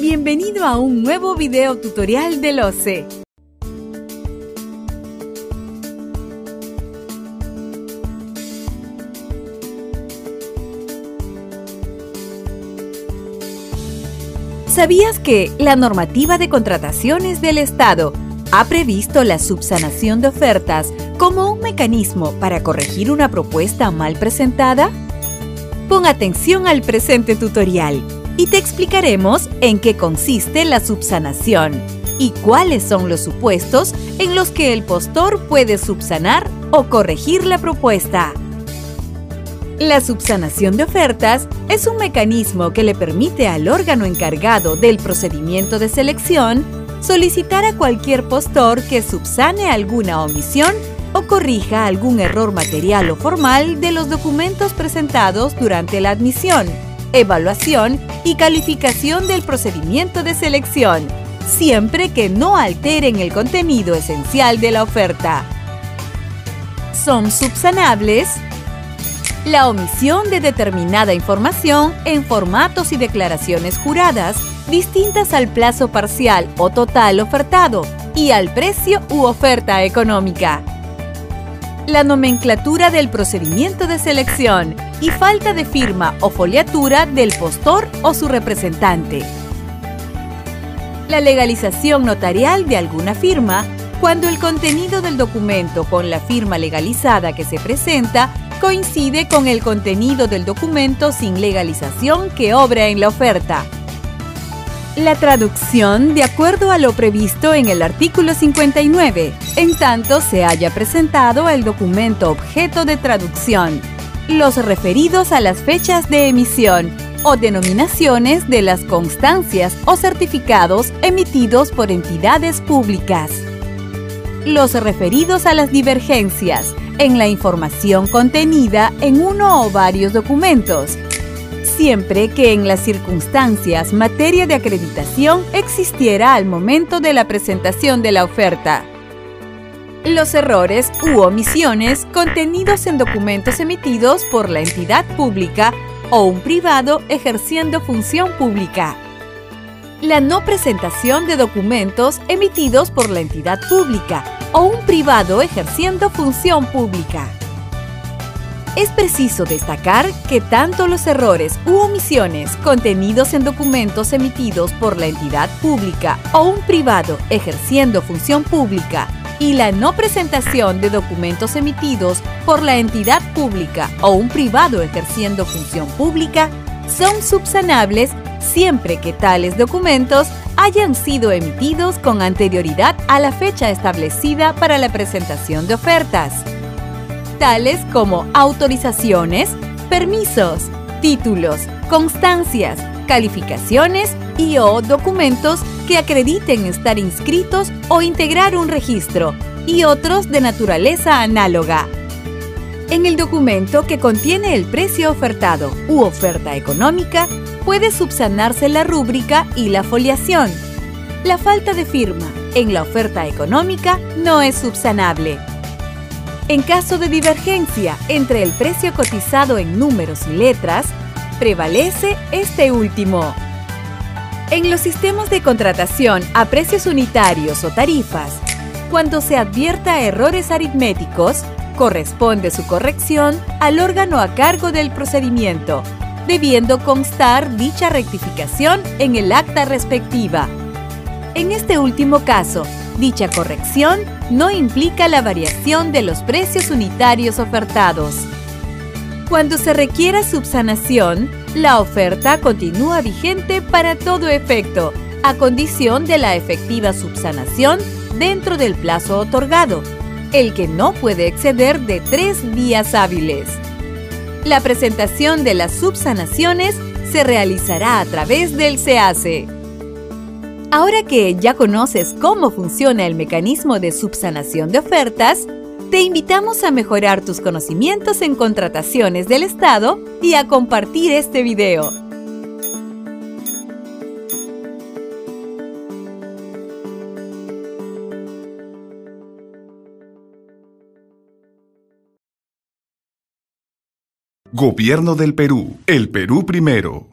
Bienvenido a un nuevo video tutorial del OCE. ¿Sabías que la normativa de contrataciones del Estado ha previsto la subsanación de ofertas como un mecanismo para corregir una propuesta mal presentada? Pon atención al presente tutorial y te explicaremos en qué consiste la subsanación y cuáles son los supuestos en los que el postor puede subsanar o corregir la propuesta. La subsanación de ofertas es un mecanismo que le permite al órgano encargado del procedimiento de selección solicitar a cualquier postor que subsane alguna omisión o corrija algún error material o formal de los documentos presentados durante la admisión, evaluación y calificación del procedimiento de selección, siempre que no alteren el contenido esencial de la oferta. Son subsanables la omisión de determinada información en formatos y declaraciones juradas distintas al plazo parcial o total ofertado y al precio u oferta económica. La nomenclatura del procedimiento de selección y falta de firma o foliatura del postor o su representante. La legalización notarial de alguna firma cuando el contenido del documento con la firma legalizada que se presenta coincide con el contenido del documento sin legalización que obra en la oferta. La traducción de acuerdo a lo previsto en el artículo 59, en tanto se haya presentado el documento objeto de traducción, los referidos a las fechas de emisión o denominaciones de las constancias o certificados emitidos por entidades públicas. Los referidos a las divergencias, en la información contenida en uno o varios documentos, siempre que en las circunstancias materia de acreditación existiera al momento de la presentación de la oferta. Los errores u omisiones contenidos en documentos emitidos por la entidad pública o un privado ejerciendo función pública. La no presentación de documentos emitidos por la entidad pública o un privado ejerciendo función pública. Es preciso destacar que tanto los errores u omisiones contenidos en documentos emitidos por la entidad pública o un privado ejerciendo función pública y la no presentación de documentos emitidos por la entidad pública o un privado ejerciendo función pública son subsanables siempre que tales documentos hayan sido emitidos con anterioridad a la fecha establecida para la presentación de ofertas, tales como autorizaciones, permisos, títulos, constancias, calificaciones y o documentos que acrediten estar inscritos o integrar un registro, y otros de naturaleza análoga. En el documento que contiene el precio ofertado u oferta económica, puede subsanarse la rúbrica y la foliación. La falta de firma en la oferta económica no es subsanable. En caso de divergencia entre el precio cotizado en números y letras, prevalece este último. En los sistemas de contratación a precios unitarios o tarifas, cuando se advierta errores aritméticos, corresponde su corrección al órgano a cargo del procedimiento, debiendo constar dicha rectificación en el acta respectiva. En este último caso, dicha corrección no implica la variación de los precios unitarios ofertados. Cuando se requiera subsanación, la oferta continúa vigente para todo efecto, a condición de la efectiva subsanación dentro del plazo otorgado, el que no puede exceder de tres días hábiles. La presentación de las subsanaciones se realizará a través del SEACE. Ahora que ya conoces cómo funciona el mecanismo de subsanación de ofertas, te invitamos a mejorar tus conocimientos en contrataciones del Estado y a compartir este video. Gobierno del Perú. El Perú primero.